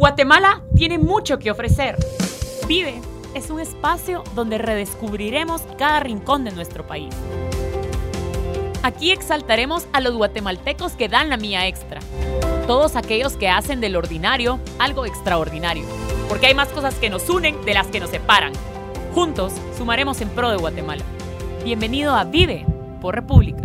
Guatemala tiene mucho que ofrecer. Vive es un espacio donde redescubriremos cada rincón de nuestro país. Aquí exaltaremos a los guatemaltecos que dan la mía extra. Todos aquellos que hacen del ordinario algo extraordinario. Porque hay más cosas que nos unen de las que nos separan. Juntos sumaremos en pro de Guatemala. Bienvenido a Vive por República.